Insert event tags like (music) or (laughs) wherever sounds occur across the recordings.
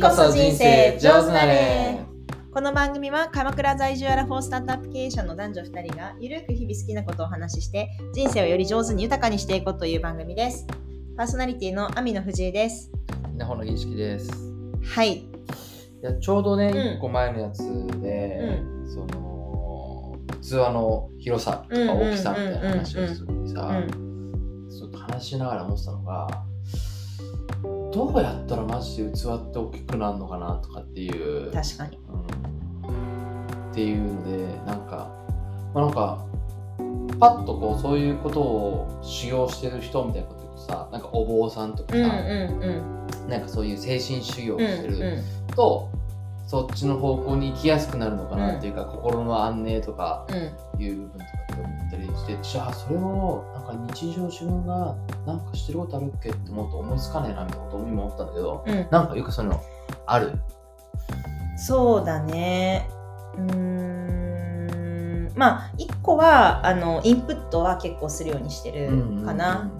こそ人生上手なれこの番組は鎌倉在住アラフォースタートアップ経営者の男女2人がゆるく日々好きなことをお話しして人生をより上手に豊かにしていこうという番組です。パーソナリティの網野藤井です。稲穂の儀式です。はい。いやちょうどね、うん。一個前のやつで、その器の広さとか大きさみたいな話をするのにさ、ちょっと話しながら思ってたのが、どうやったらマジで器って大きくなるのかなとかっていう、確かに。うん、っていうのでなんか、まあ、なんかパッとこうそういうことを修行してる人みたいなこと言うとさなんかお坊さんとかさ、うんうんなんかそういう精神修行をうんしてる、うんとそっちの方向に行きやすくなるのかなっていうか、心の安寧とかうん。いう部分とかってじゃあそれをなんか日常自分がなんかしてることあるっけって思うと思いつかねえなみたいなことを今思ったんだけどうん。なんかよくそういうのある？そうだね。うーん。まあ一個はあのインプットは結構するようにしてるかな、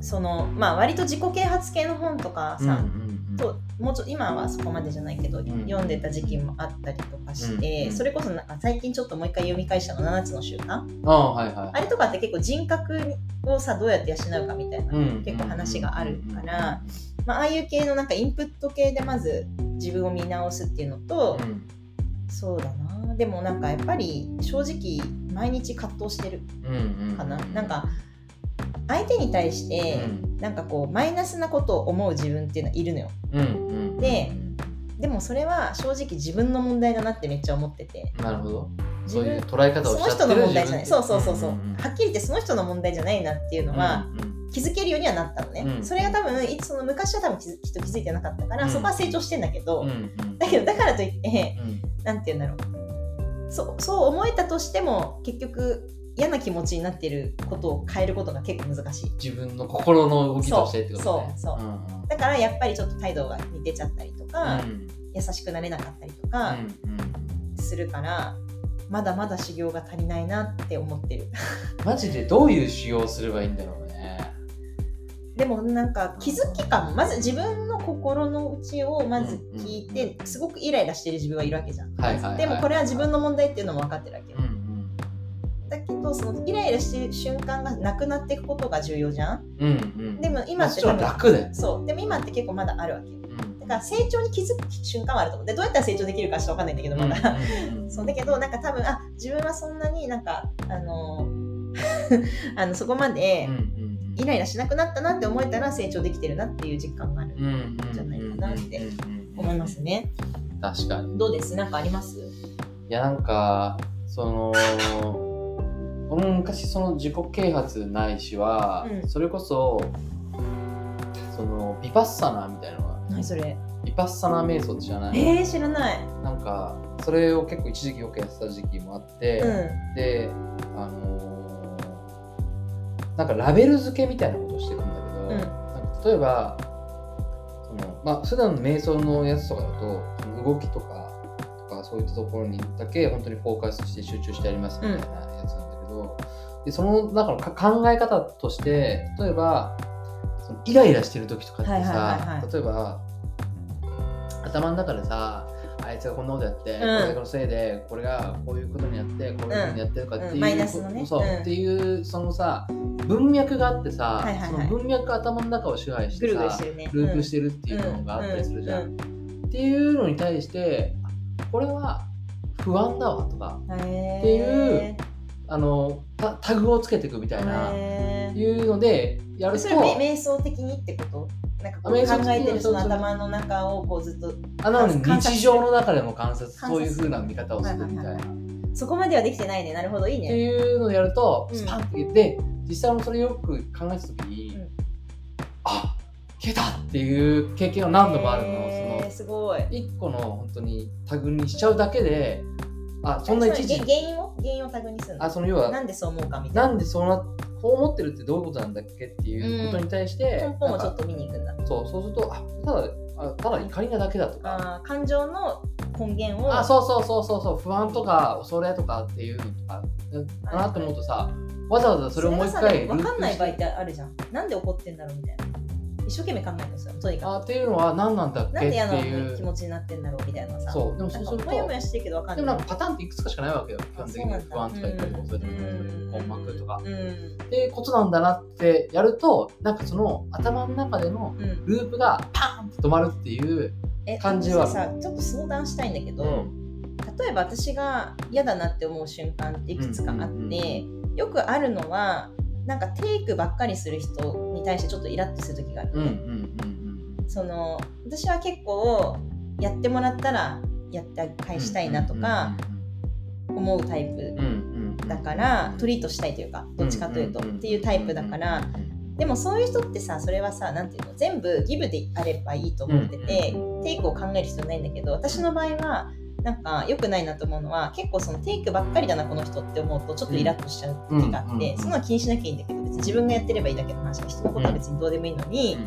そのまあ割と自己啓発系の本とかさ、うんうんうん。ともうちょ今はそこまでじゃないけど、ん。読んでた時期もあったりとかして、うん。それこそなんか最近ちょっともう一回読み返したの7つの習慣。ああはいはい。あれとかって結構人格をさどうやって養うかみたいな、うん。結構話があるからまあ、ああいう系のなんかインプット系でまず自分を見直すっていうのと、うんそうだな。でもなんかやっぱり正直毎日葛藤してるうんうんかな、なんか相手に対して、なんかこうマイナスなことを思う自分っていうのはいるのよ。うんうん。ででもそれは正直自分の問題だなってめっちゃ思ってて。なるほど。そういう捉え方その人をしちゃってるの問題じゃない。そうそうそうそう、はっきり言ってその人の問題じゃないなっていうのは気づけるようにはなったのね、うん。それが多分いつその昔は多分きっと気づいてなかったから、うん。そこは成長してんだけど、うんうん。だけどだからといってうん。なんて言うんだろう。そうそう思えたとしても結局嫌な気持ちになってることを変えることが結構難しい。自分の心の動きとしてってことね。そうそう。うんうん。だからやっぱりちょっと態度が似てちゃったりとか、うん。優しくなれなかったりとかうんするから、まだまだ修行が足りないなって思ってる。マジでどういう使用をすればいいんだろうね。でもなんか気づき感まず自分の心の内をまず聞いて、すごくイライラしてる自分はいるわけじゃん、はいはいはい。でもこれは自分の問題っていうのも分かってるわけよ、うんだけどそのイライラしてる瞬間がなくなっていくことが重要じゃん？うんうん。うん。でも今って楽だよ。そう。でも今って結構まだあるわけ。ようん。だから成長に気づく瞬間はあると思う。でどうやったら成長できるかちょっと分かんないんだけどまだ、うんうん (laughs) そうだけどなんか多分あ自分はそんなになんかあの (laughs) あのそこまでイライラしなくなったなって思えたら成長できてるなっていう実感がある。うん。じゃないかなって思いますね。確かに。どうです？なんかあります？いやなんかその俺も昔その自己啓発ないしは、うん。それこそそのビパッサナーみたいなのが何それ？ビパッサナー瞑想って知らない？えー、知らない。なんかそれを結構一時期よくやってた時期もあって、うん。であのーなんかラベル付けみたいなことをしていくんだけど、うん。なんか例えばそのまあ普段の瞑想のやつとかだとその動きとかとかそういったところにだけ本当にフォーカスして集中してやりますみたいなでその中のか考え方として例えばそのイライラしてる時とかってさ、はいはいはいはい。例えば頭の中でさあいつがこんなことやって、ん。これがのせいでこれがこういうことにやってこういうふうにやってるかっていう、うん。マイナスのね。そう、うん。っていうそのさ文脈があってさ、はいはいはい。その文脈が頭の中を支配してさね。ループしてるるっていうのがあったりするじゃん。うん。っていうのに対してこれは不安だわとかうんってへいうあのタタグをつけていくみたーいな、へいうのでやるとーそれめ瞑想的にってこと？なんか考えてるそのそうそう。頭の中をこうずっとあなの日常の中でも観察そういう風な見方をするみたいな。はいはいそこまではできてないね。なるほどいいってねいうのをやるとうん。スパンって言って、実際もそれよく考えた時に、うん。あ消えたっていう経験は何度もあるの、へーすごい。その1個の本当にタグにしちゃうだけであそんな一時原因を原因をタグにするの？あその要はなんでそう思うかみたいな。んでそうなこう思ってるってどういうことなんだっけっていうことに対して、な根本をちょっと見に行くんだ。そうそうするとあただあただ怒りなだけだとか。感情の根源を。あそうそうそうそうそう不安とか恐れとかっていうのとかだなって思うとさわざわざそれをもう一回分かんない場合ってあるじゃん。なんで怒ってんだろうみたいな一生懸命考えるんですよとにかあっていうのは何なんだっくなんでけって嫌ないう気持ちになってんだろうみたいなさ。そうでもそうするともやもやしてるけどわかんでない。もなんかパターンっていくつかしかないわけよ基本的に不安とか怒りとか困惑とかうん。っていうことなんだなってやるとなんかその頭の中でのうん。ループがパーンと止まるっていう、え感じは。さちょっと相談したいんだけど、例えば私が嫌だなって思う瞬間っていくつかあって、うんうん。よくあるのはなんかテイクばっかりする人に対してちょっとイラッとする時がある。のうんうんね、うん。その私は結構やってもらったらやって返したいなとか思うタイプうんうんうん。だからトリートしたいというかどっちかというとっていうタイプだからでもそういう人ってさそれはさなんていうの全部ギブであればいいと思ってて、テイクを考える必要ないんだけど私の場合はなんか良くないなと思うのは結構そのテイクばっかりだなこの人って思うとちょっとイラッとしちゃう時があって、うんそんなの気にしなきゃいいんだけど別に自分がやってればいいだけの話で人のことは別にどうでもいいのに、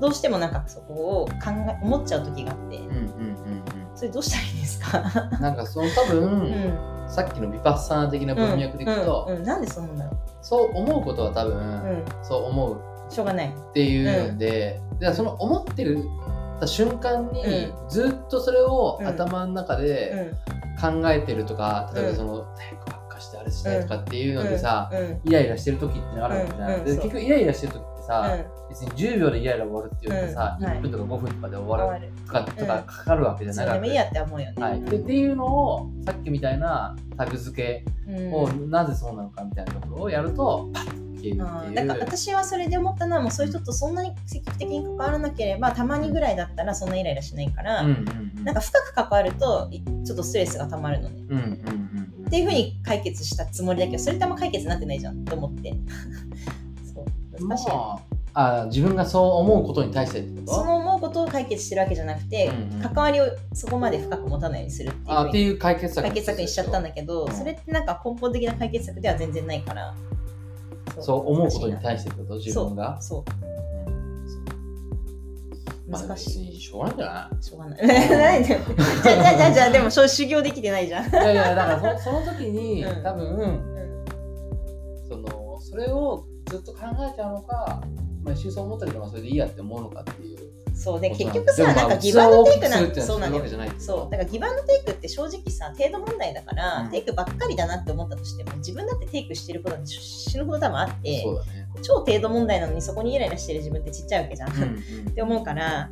どうしてもなんかそこを考え思っちゃう時があって、うんうんうんそれどうしたらいいですか、うんなんかその多分、うん。さっきのビパッサナ的な文脈でいくと、うんうんうん。なんでそう思うんだろそう思うことは多分、う、うん、そう思うしょうがない。っていうので、でその思ってる瞬間に、うずっとそれをうん。頭の中で考えてるとか、例えばその「早くばっかしてあれして」とかっていうのでさ、イライラしてる時ってあるわけじゃん、でう結局イライラしてる時ってさ、うん。別に10秒でイライラ終わるっていうかさ、うん。はい。1分とか5分とかで終終わるとか,、とかかかるわけじゃないいやって思うよね、はい、でっていうのをさっきみたいなタグ付けうん。を、なぜそうなのかみたいなところをやるとパッっていう。だから私はそれで思ったのはもうそういう人とそんなに積極的に関わらなければたまにぐらいだったらそんなイライラしないから、うんうんうん。なんか深く関わるといちょっとストレスがたまるのね。うんうんうんっていうふうに解決したつもりだけどそれってあんま解決になってないじゃんと思って。(laughs) そう難しい、まあ、あ自分がそう思うことに対してってこと？その思うことを解決してるわけじゃなくて、うんうん。関わりをそこまで深く持たないようにするっていうあってふうにいう解決策解決策にしちゃったんだけど、う。んそれってなんか根本的な解決策では全然ないからそう。思うことに対してってこと？自分が？そう。まあ難しい、しょうがないんじゃなしょうがない。(laughs) ないでじゃあ、じゃあ、じゃあ、じゃあ、でも、そう修行できてないじゃん。いいやいやだからそその時に、うん。多分うん。そのそれをずっと考えちゃうのか、まあ、一瞬そう思ったけどまあそれでいいやって思うのかっていうそうで、結局さ、なんかギブアンドテイクな器を大きくするってそうなんだよそうだからギブアンドテイクって正直さ、程度問題だから、うんテイクばっかりだなって思ったとしても、自分だってテイクしてることなんて死ぬほど多分あってね、超程度問題なのにそこにイライラしてる自分ってちっちゃいわけじゃん。うんうん。(laughs) って思うから、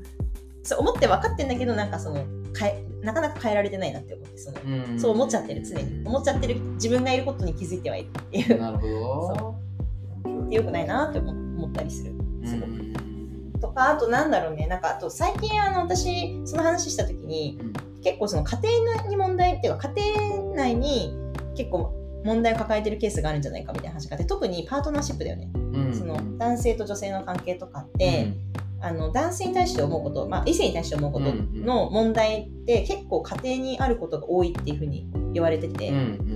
そう思って分かってんだけど、なんかその、変えなかなか変えられてないなって思って、その、うんそう思っちゃってる、常に。思っちゃってる自分がいることに気づいてはいるっていう。なるほど。よくないなって思思ったりする。うんすごくとかあとなんだろうね。なんかあと最近あの私その話した時にうん。結構その家庭に問題っていうか家庭内に結構問題を抱えてるケースがあるんじゃないかみたいな話があって特にパートナーシップだよね、うん。その男性と女性の関係とかって、あの男性に対して思うこと、まあ、異性に対して思うことの問題って結構家庭にあることが多いっていうふうに言われてて、うんうん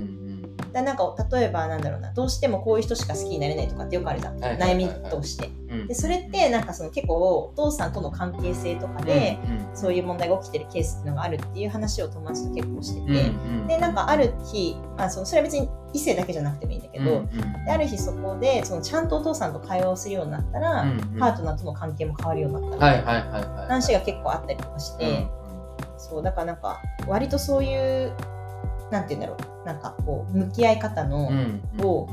だなんか例えばなんだろうなどうしてもこういう人しか好きになれないとかってよくあるじゃん、はいはいはいはい。悩みとして。うん。でそれってなんかその結構お父さんとの関係性とかで、そういう問題が起きてるケースっていうのがあるっていう話を友達と結構してて、でなんかある日、まあ、そのそれは別に異性だけじゃなくてもいいんだけど、である日そこでそのちゃんとお父さんと会話をするようになったら、パートナーとの関係も変わるようになったみたはいいな話が結構あったりとかして、そうだからなんか割とそういうなんて言うんだろう。なんかこう向き合い方の、を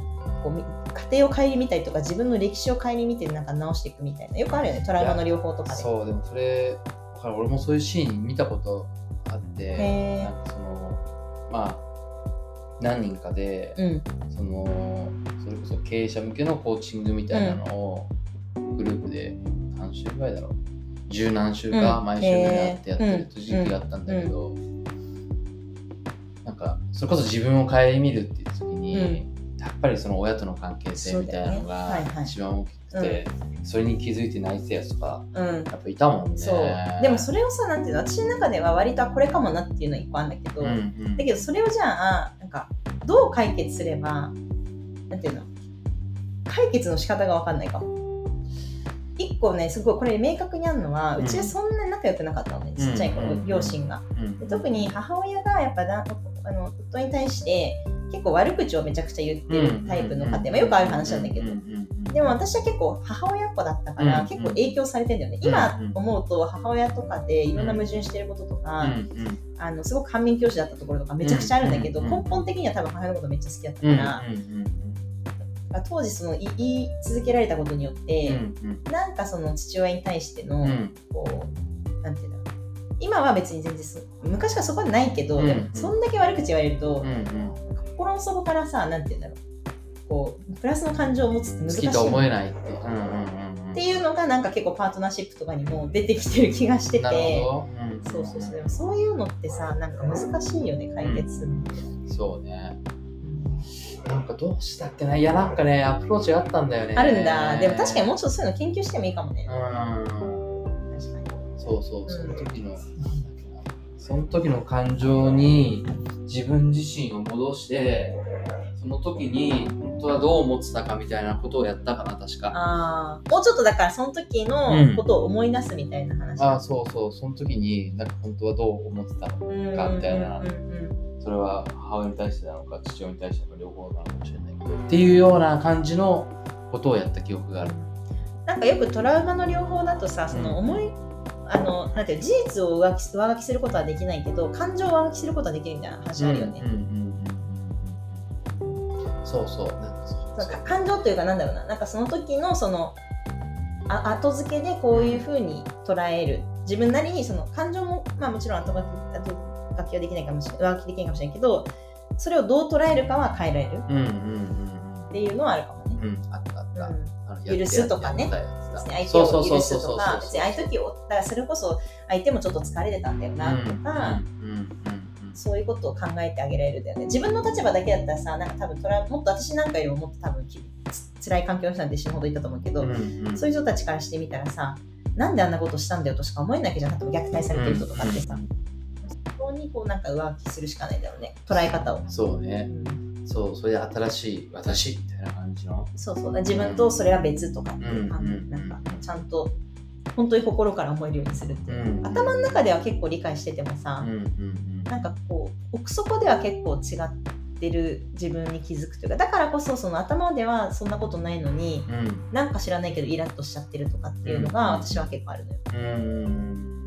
こうみ家庭を顧みたりとか自分の歴史を顧みてなんか直していくみたいな。よくあるよね。トラウマの療法とかで。そうでもそれ俺もそういうシーン見たことあってなんかそのまあ何人かで、うん。そのそれこそ経営者向けのコーチングみたいなのをグループで何週ぐらいだろう。十何週かうん。毎週ぐらいやってやってる時期があったんだけど、なんかそれこそ自分を顧みるっていう時に、やっぱりその親との関係性みたいなのが一番大きくてそれに気づいてないってやつとかうん。やっぱいたもんね。でもそれをさなんていうの私の中では割とこれかもなっていうのが一個あるんだけど、うんうん。だけどそれをじゃあなんかどう解決すればなんていうの解決の仕方が分かんないかも。一個ねすごいこれ明確にあるのは、ううんちはそんなに仲良くなかったのねちっちゃい頃、うん両親が。うん。で特に母親がやっぱだあの夫に対して結構悪口をめちゃくちゃ言ってるタイプの家庭、まあ、よくある話なんだけど、でも私は結構母親っ子だったから、うん結構影響されてんだよね、うん今うん。思うと母親とかでいろんな矛盾してることとか、あのすごく反面教師だったところとかめちゃくちゃあるんだけど、根本的には多分母親のことめっちゃ好きだったかうんら、うん当時その言い続けられたことによって、うんなんかその父親に対しての、うん。こうなんていうんだろう今は別に全然そ昔はそこはないけど、うんそんだけ悪口言われると、うんうん。心の底からさなんていうんだろう。こうプラスの感情を持つって難しい。好きと思えないって。っていうのがなんか結構パートナーシップとかにも出てきてる気がしてて。そうそうそう。でもそういうのってさなんか難しいよね解決するのって、そうね。なんかどうしたっけな。いやなんかねアプローチがあったんだよね。あるんだ。でも確かにもうちょっとそういうの研究してもいいかもね、うんそうそうその時の、なんだっけなその時の感情に自分自身を戻してその時に本当はどう思ってたかみたいなことをやったかな確か。ああもうちょっとだからその時のことを思い出すみたいな話、ああそうそうその時になんか本当はどう思ってたのうんかみたいな。うんうんうんそれは母親に対してなのか父親に対してなのか両方なのかもしれないけどっていうような感じのことをやった記憶がある。なんかよくトラウマの両方だとさその思い、あのなんていうの事実を上書き上書きすることはできないけど感情を上書きすることはできるみたいな話あるよね、うんうんうんうんうんそうそうなんかそう。感情というかなんだろうな。なんかその時のそのあ後付けでこういうふうに捉える。自分なりにその感情も、まあ、もちろん後書き後書きはできないかもしれない。上書きできないかもしれないけどそれをどう捉えるかは変えられる。うんうんうんっていうのはあるかもね。うんうんあったあった、うん許すとかね。相手を許すとか別にああいう時をだからそれこそ相手もちょっと疲れてたんだよなとか、うんうんうんうんそういうことを考えてあげられるんだよね。自分の立場だけだったらさなんか多分トラもっと私なんかよりももっと多分辛い環境の人なんて死ぬほどいたと思うけど、うんうん。そういう人たちからしてみたらさなんであんなことしたんだよとしか思えないわけじゃなくて虐待されてる人とかってさ、そこにこうなんか上書きするしかないんだろうね。捉え方を、うそうね。んそうそれで新しい私みたいな感じの。そうそう。自分とそれは別とかっていう感じ、うん。うんなんかちゃんと本当に心から思えるようにするっていう、うん。頭の中では結構理解しててもさ、うんうんなんかこう奥底では結構違ってる自分に気づくというかだからこそその頭ではそんなことないのにうん。うんなんか知らないけどイラッとしちゃってるとかっていうのがうん。私は結構あるのよ。うん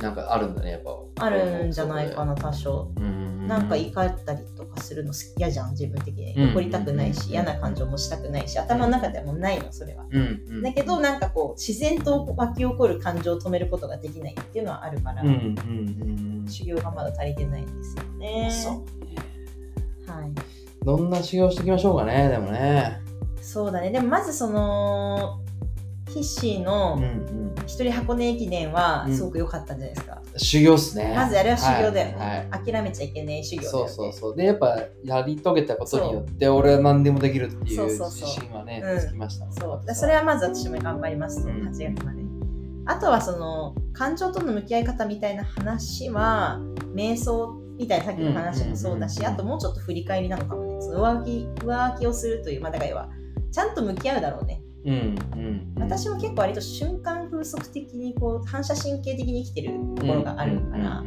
なんかあるんだねやっぱ。あるんじゃないかな多少。うんなんか怒ったりとかするの好き嫌じゃん自分的に。うん怒りたくないしうん嫌な感情もしたくないし頭の中ではもうないのそれは。うんうん。だけどなんかこう自然と湧き起こる感情を止めることができないっていうのはあるから、うんうんうん修行がまだ足りてないんですよね。そうはい。どんな修行していきましょうかねでもね。そうだね。でもまずその、ヒッシーうんのうん。一人箱根駅伝はうん。すごく良かったんじゃないですか。修行っすね。まずあれは修行だよ。ね。はい。はい。諦めちゃいけない修行ね。そうそうそう。でやっぱやり遂げたことによって俺は何でもできるっていそう自信はねうん。つきました。もんそうでそれはまず私も頑張ります。と、うん。8月まで。あとはその、感情との向き合い方みたいな話は、瞑想みたいなさっきの話もそうだし、うんうんうんあともうちょっと振り返りなのかもね。その上書き、上書きをするという、まあだから要は、ちゃんと向き合うだろうね。うんうん。うん私も結構割と瞬間風速的にこう反射神経的に生きてるところがあるから、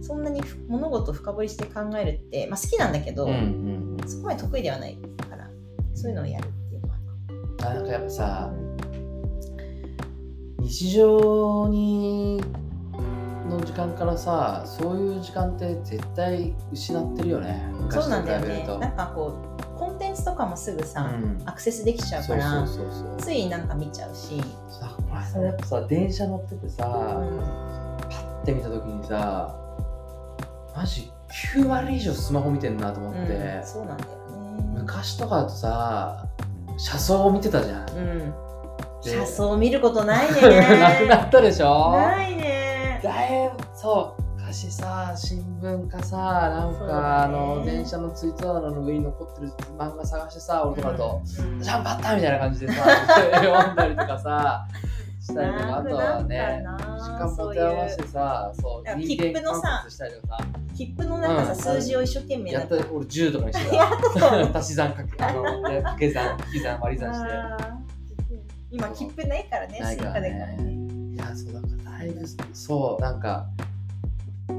そんなに物事を深掘りして考えるって、まあ、好きなんだけど、うんうんうん。そこまで得意ではないからそういうのをやるっていうのは。あなんかやっぱさ日常にの時間からさそういう時間って絶対失ってるよね。そうなんだよね。なんかこうツとかもすぐさ、うん。アクセスできちゃうからついなんか見ちゃうし、さこの間やっぱさ電車乗っててさ、うん。パッて見た時にさマジ9割以上スマホ見てんなと思って、うんそうなんだよね。昔とかだとさ車窓を見てたじゃん、車窓見ることないね。(laughs) なくなったでしょ？ないね。だいぶそう昔さ新聞かさなんそうだね。か、あの電車のツイート棚の上に残ってる漫画探してさ俺とかとうん「ジャンパッター!」みたいな感じでさ (laughs) 読んだりとかさしたりとかあとはね時間持て余してさそうだから人間切符のさ観察したりとか。さ切符のなんかさ、うん。数字を一生懸命やった俺10とかにしてやた足し算かけあのね掛け算引き算割り算して。今切符ないからねスイカだからね。ねい。やそうなんかだいぶそうなんか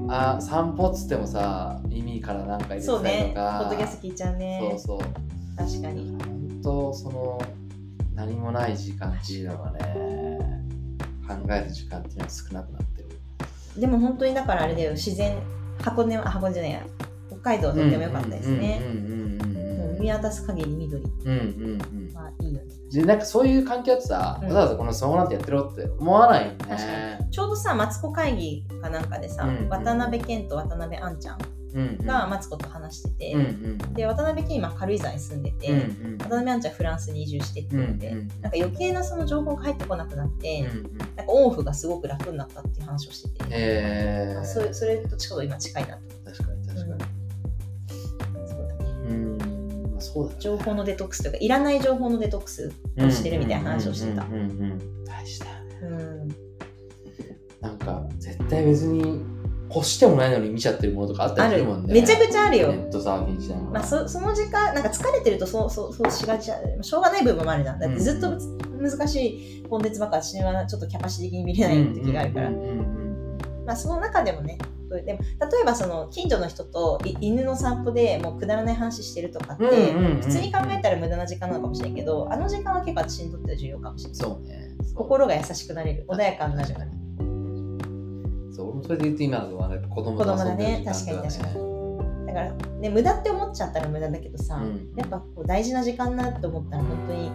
あ散歩っつってもさ耳からなんか入れてたりそうね。とかポッドキャスト聞いちゃうね。そうそう。確かに。本とその何もない時間っていうのはね考える時間っていうのは少なくなってる。でも本当にだからあれだよ。自然箱根はあ箱根じゃないや。北海道はとっても良かったですね。うんうんうんうん見渡す限り緑。うんうんうん。はいいよね。でなんかそういう環境ってさ、うん。わざわざこのスマホなんてやってろって思わないよね。確かちょうどさマツコ会議かなんかでさ、うん渡辺謙と渡辺杏ちゃんうんうん。がマツコと話してて、うんうん。で渡辺謙今軽井沢に住んでて、うんうん。渡辺杏ちゃんフランスに移住してってうんいうので、うん。なんか余計なその情報が入ってこなくなって、うんうん。なんかオンオフがすごく楽になったっていう話をしてて、へー。あそれそれとちょうど今近いなとそうだ。ね情報のデトックスというかいらない情報のデトックスをしてるみたいな話をしてた。大事だ。よねうんなんか絶対別に欲してもないのに見ちゃってるものとかあったりするもんね。めちゃくちゃあるよ、ネットサーフィンしながら。まあ、そその時間なんか疲れてるとそうそうそうしがち。だしょうがない部分もあるじゃんだってずっと難しいコンテンツばっか私はちょっとキャパシティ的に見れない時があるから、まあ、その中でもねで。も例えばその近所の人とい犬の散歩でもうくだらない話してるとかって、普通に考えたら無駄な時間なのかもしれないけどあの時間は結構私にとっては重要かもしれない。そうね。心が優しくなれる穏やかになるそう俺もそれで言うと今のはね子供と遊んでる時間子供だね確かに確かに。だから、ね、無駄って思っちゃったら無駄だけどさ、うん。やっぱこう大事な時間だって思ったら本当に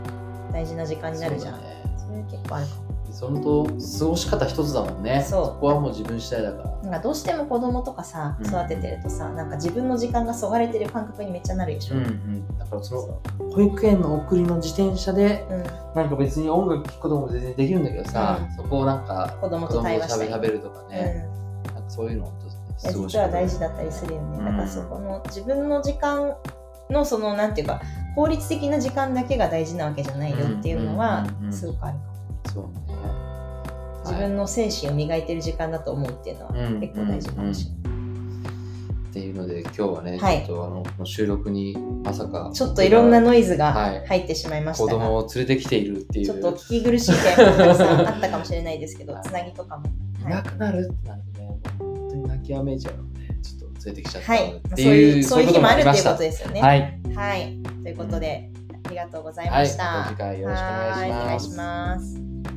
大事な時間になるじゃん。そ,、ね。れ結構あるかもそのと過ごし方一つだもんね。そう。こはもう自分次第だから。なんかどうしても子供とかさうん。育ててるとさ、なんか自分の時間がそがれてる感覚にめっちゃなるでしょ、うんうん。だからその保育園の送りの自転車でうん。なんか別に音楽聴くことも全然できるんだけどさ、うん。そこをなんか子供とと対話したり。るとかうん。ね、なんかそういうの実は大事だったりするよね。だからそこの自分の時間のそのなんていうか効率的な時間だけが大事なわけじゃないよっていうのはうんうんうんうん。すごくあるかも。そうね自分の精神を磨いてる時間だと思うっていうのはうん結構大事かもしれない。っていうので今日はね、はい。ちょっとあの収録にまさか。ちょっといろんなノイズがはい。入ってしまいまし子たが、供を連れてきているっていう。ちょっと聞き苦しい点もたくさんあったかもしれないですけど、(laughs) はい。つなぎとかも。い。なくなるってなるとね本当に泣きやめちゃうのでちょっと連れてきちゃったってそういいそういう日もあるっていうことでですよね。はい、はい、ということでありがとうございはい、ました。また次回よろしくお願いします。